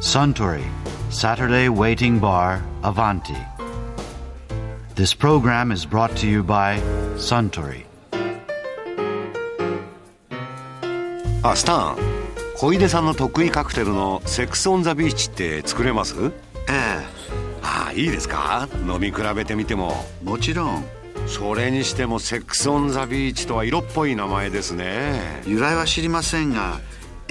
Suntory Saturday Waiting Bar Avanti. This program is brought to you by Suntory. あスタン小出さんの得意カクテルのセックスオンザビーチって作れます?えああいいですか飲み比べてみてもえもちろんそれにしてもセックスオンザビーチとは色っぽい名前ですね由来は知りませんが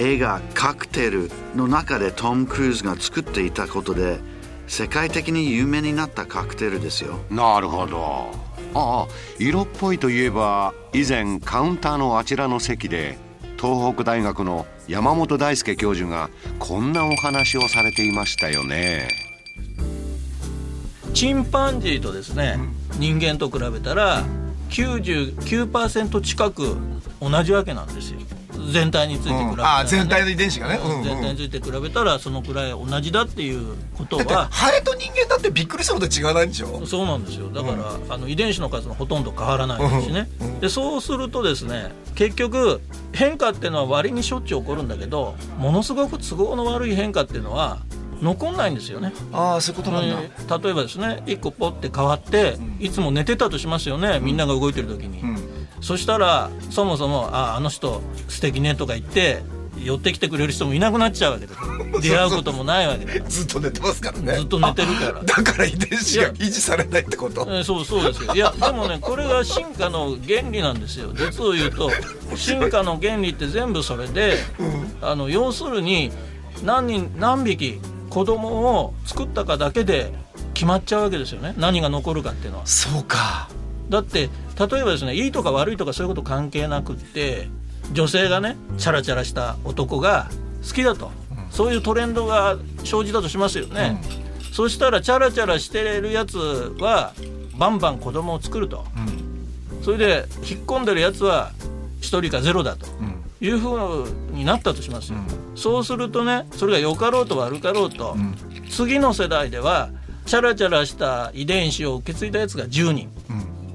映画「カクテル」の中でトム・クルーズが作っていたことで世界的に有名になったカクテルですよ。なるほど。ああ色っぽいといえば以前カウンターのあちらの席で東北大学の山本大輔教授がこんなお話をされていましたよね。チンパンジーとですね、人間と比べたら99%近く同じわけなんですよ全体について比べたら、ねあ全体の遺伝子がね、うんうん。全体について比べたらそのくらい同じだっていうことは。ハエと人間だってびっくりするほど違わないんでしょ？そうなんですよ。だから、あの遺伝子の数もほとんど変わらないですしね、でそうするとですね結局変化っていうのは割にしょっちゅう起こるんだけどものすごく都合の悪い変化っていうのは残んないんですよね。ああそういうことなんだ、えー例えばですね一個ポッて変わって、いつも寝てたとしますよね。みんなが動いてる時に、んそしたらそもそも「ああの人素敵ね」とか言って寄ってきてくれる人もいなくなっちゃうわけです 出会うこともないわけだから ずっと寝てますからね。ずっと寝てるから。あだから遺伝子が維持されないってこと？えーそうそうですよ。いやでもねこれが進化の原理なんですよ。実を言うと 進化の原理って全部それで、あの要するに何人何匹子供を作ったかだけで決まっちゃうわけですよね。何が残るかっていうのは。そうかだって例えばですねいいとか悪いとかそういうこと関係なくって女性がねチャラチャラした男が好きだと、そういうトレンドが生じたとしますよね、そしたらチャラチャラしてるやつはバンバン子供を作ると、それで引っ込んでるやつは1人か0だと。いうふうになったとしますよ、そうするとねそれが良かろうと悪かろうと、次の世代ではチャラチャラした遺伝子を受け継いだやつが10人、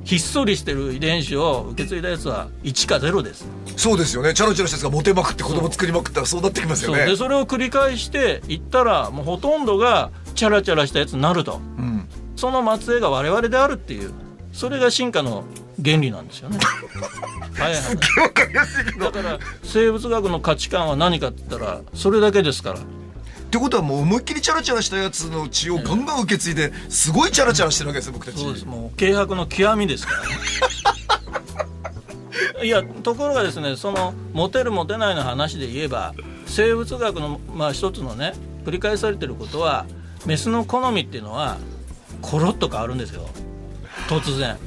ひっそりしてる遺伝子を受け継いだやつは1か0です。そうですよね。チャラチャラしたやつがモテまくって子供作りまくったらそうなってきますよね。でそれを繰り返していったらもうほとんどがチャラチャラしたやつになると。うん。その末裔が我々であるっていう。それが進化の原理なんですよね。はいはい、だから生物学の価値観は何かって言ったらそれだけですから。ってことはもう思いっきりチャラチャラしたやつの血をガンガン受け継いですごいチャラチャラしてるわけですよ僕たち。そうです。もう軽薄の極みですから。ね。いやところがですねそのモテるモテないの話で言えば生物学のまあ一つのね繰り返されてることはメスの好みっていうのはコロッと変わるんですよ。突然。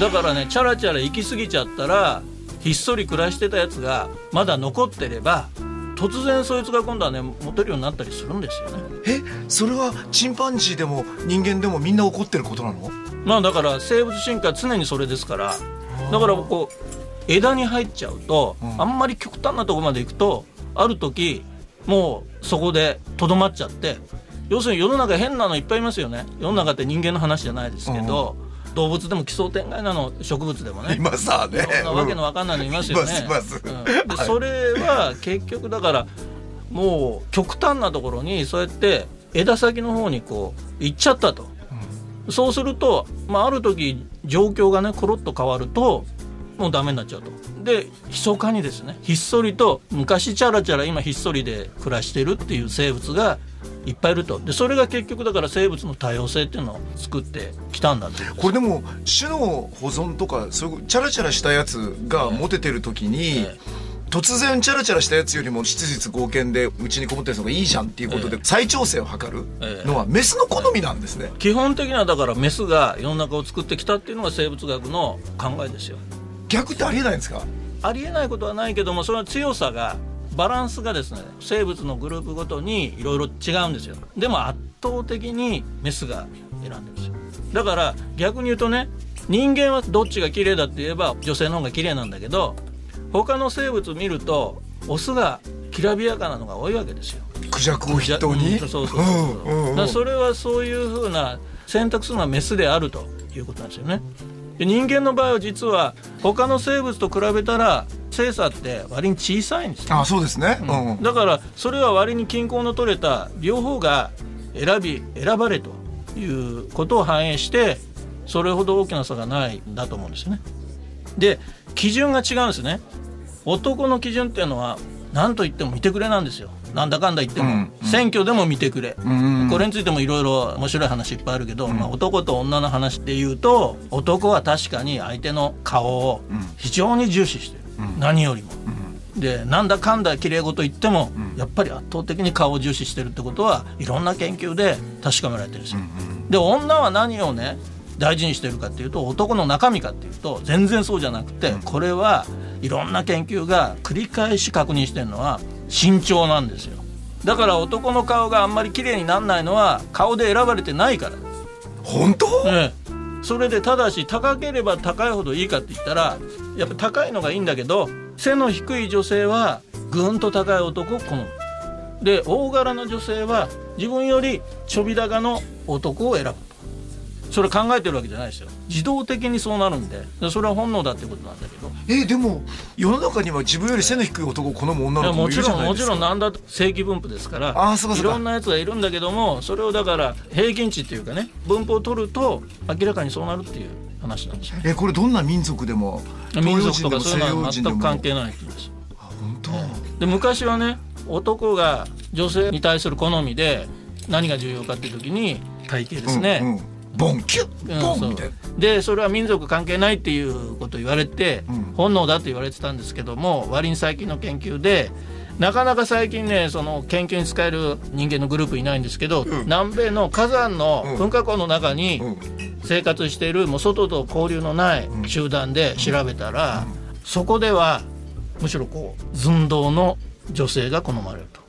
だからねチャラチャラ行き過ぎちゃったらひっそり暮らしてたやつがまだ残ってれば突然そいつが今度はねモテるようになったりするんですよね。えそれはチンパンジーでも人間でもみんな怒ってることなの？まあだから生物進化は常にそれですから。だからこう枝に入っちゃうと、あんまり極端なところまで行くとある時もうそこでとどまっちゃって要するに世の中変なのいっぱいいますよね。世の中って人間の話じゃないですけど、動物でも奇想天外なの植物でもね。今さね。そんなわけのわかんないのいますよね。でそれは結局だからもう極端なところにそうやって枝先の方にこう行っちゃったと。そうすると、まあ、ある時状況がねコロッと変わるともうダメになっちゃうと。で密かにですね。ひっそりと昔チャラチャラ今ひっそりで暮らしてるっていう生物がいっぱいいると。でそれが結局だから生物の多様性っていうのを作ってきたんだというこれでも種の保存とかそういうチャラチャラしたやつがモテてる時に、え突然チャラチャラしたやつよりも質実合憲でうちにこもってるのがいいじゃんっていうことで再調整を図るのはメスの好みなんですね。基本的にはだからメスが世の中を作ってきたっていうのが生物学の考えですよ。逆ってありえないんですか？ありえないことはないけどもそれは強さがバランスがですね生物のグループごとにいろいろ違うんですよ。でも圧倒的にメスが選んでるんですよ。だから逆に言うとね人間はどっちが綺麗だって言えば女性の方が綺麗なんだけど他の生物見るとオスがきらびやかなのが多いわけですよ。クジャクを筆頭に、うんそうそうそうそう、うんうんうん。だからそれはそういうふうな選択するのはメスであるということなんですよね。で人間の場合は実は他の生物と比べたら精査って割に小さいんですよ、あそうですね、うん、だからそれは割に均衡の取れた両方が選び選ばれということを反映してそれほど大きな差がないんだと思うんですよね。で基準が違うんですね。男の基準っていうのは何と言っても見てくれなんですよ。なんだかんだ言っても、うんうん、選挙でも見てくれ、うんうん、これについてもいろいろ面白い話いっぱいあるけど、うん、まあ、男と女の話っていうと男は確かに相手の顔を非常に重視して何よりも。でなんだかんだ綺麗事言っても、やっぱり圧倒的に顔を重視してるってことはいろんな研究で確かめられてるんですよ。で女は何をね大事にしてるかっていうと男の中身かっていうと全然そうじゃなくてこれはいろんな研究が繰り返し確認してるのは身長なんですよ。だから男の顔があんまり綺麗になんないのは顔で選ばれてないから本当、ええ、それでただし高ければ高いほどいいかって言ったらやっぱ高いのがいいんだけど背の低い女性はぐんと高い男を好む。で大柄な女性は自分よりちょび高の男を選ぶ。それ考えてるわけじゃないですよ。自動的にそうなるんで。それは本能だってことなんだけど。えー、でも世の中には自分より背の低い男を好む女の子もいるじゃないですか。もちろんもちろんなんだ正規分布ですからあそういろんなやつがいるんだけどもそれをだから平均値っていうかね分布を取ると明らかにそうなるっていう話なんですね。えこれどんな民族でも民族とかそういうのは全く関係ないって言うんです本当、で昔はね男が女性に対する好みで何が重要かっていう時に体型ですね、うんうん。ボンキュッボンみたいな。でそれは民族関係ないっていうことを言われて、うん、本能だと言われてたんですけども割に最近の研究でなかなか最近ねその研究に使える人間のグループいないんですけど、うん、南米の火山の噴火口の中に生活しているもう外と交流のない集団で調べたら、そこではむしろこう寸胴の女性が好まれると、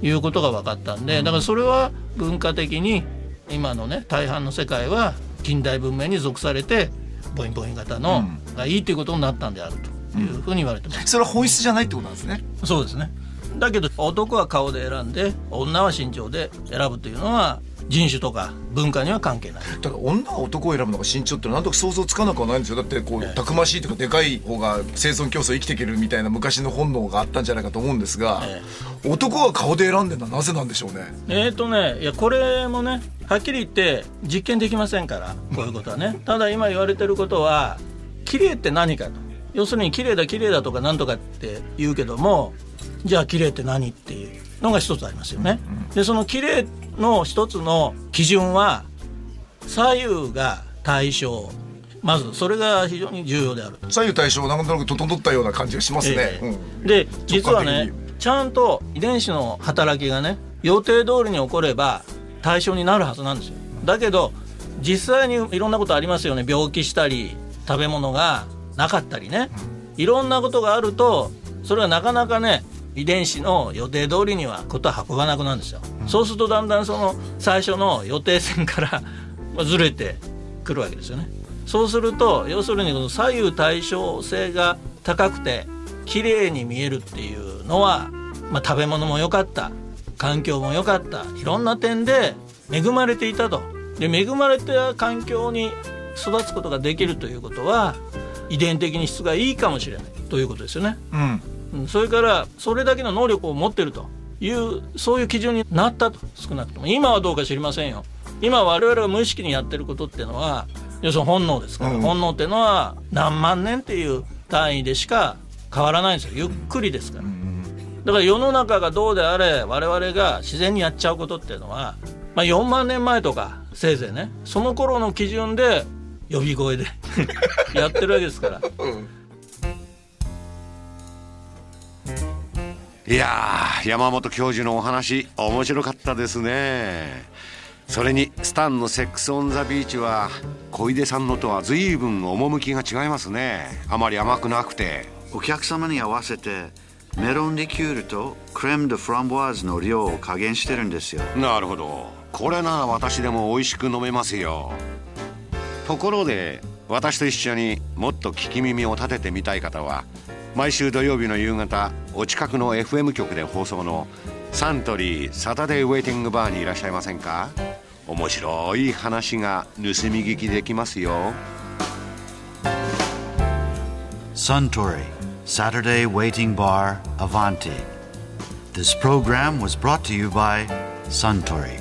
いうことが分かったんでだからそれは文化的に今のね大半の世界は近代文明に属されてボインボイン型のがいいということになったんであると。いうふうに言われてます、うん、それは本質じゃないってことなんですね。そうですね。だけど男は顔で選んで女は身長で選ぶというのは人種とか文化には関係ない。だから女は男を選ぶのが身長ってなんとか想像つかなくはないんですよ。だってこう、たくましいとかでかい方が生存競争生きていけるみたいな昔の本能があったんじゃないかと思うんですが、ええ、男は顔で選んでるのはなぜなんでしょうね？えっ、ー、とねいやこれもねはっきり言って実験できませんからこういうことはね。ただ今言われてることは綺麗って何かと。要するに綺麗だ綺麗だとか何とかって言うけどもじゃあ綺麗って何っていうのが一つありますよね。でその綺麗の一つの基準は左右が対称まずそれが非常に重要である。左右対称なんとなく整ったような感じがしますね、えーうん、で実はねちゃんと遺伝子の働きがね予定通りに起これば対象になるはずなんですよ。だけど実際にいろんなことありますよね。病気したり食べ物がなかったりね。いろんなことがあるとそれはなかなかね遺伝子の予定通りにはことは運ばなくなるんですよ、うん、そうするとだんだんその最初の予定線から ずれてくるわけですよね。そうすると要するにこの左右対称性が高くて綺麗に見えるっていうのは、まあ、食べ物も良かった環境も良かったいろんな点で恵まれていたと。で恵まれた環境に育つことができるということは遺伝的に質がいいかもしれないということですよね。うん、それからそれだけの能力を持ってるというそういう基準になったと少なくとも。今はどうか知りませんよ。今我々が無意識にやってることっていうのは要するに本能ですから、うん、本能っていうのは何万年っていう単位でしか変わらないんですよ。ゆっくりですから。うんだから世の中がどうであれ我々が自然にやっちゃうことっていうのは、まあ、4万年前とかせいぜいね。その頃の基準で呼び声で やってるわけですから。いや山本教授のお話面白かったですね。それにスタンのセックス・オン・ザ・ビーチは小出さんのとは随分趣が違いますね。あまり甘くなくて。お客様に合わせてメロンリキュールとクレーム・ド・フランボワーズの量を加減してるんですよ。なるほど。これなら私でも美味しく飲めますよ。ところで私と一緒にもっと聞き耳を立ててみたい方は毎週土曜日の夕方お近くの FM 局で放送のサントリーサタデーウェイティングバーにいらっしゃいませんか？面白い話が盗み聞きできますよサントリー Saturday Waiting Bar Avanti. This program was brought to you by Suntory.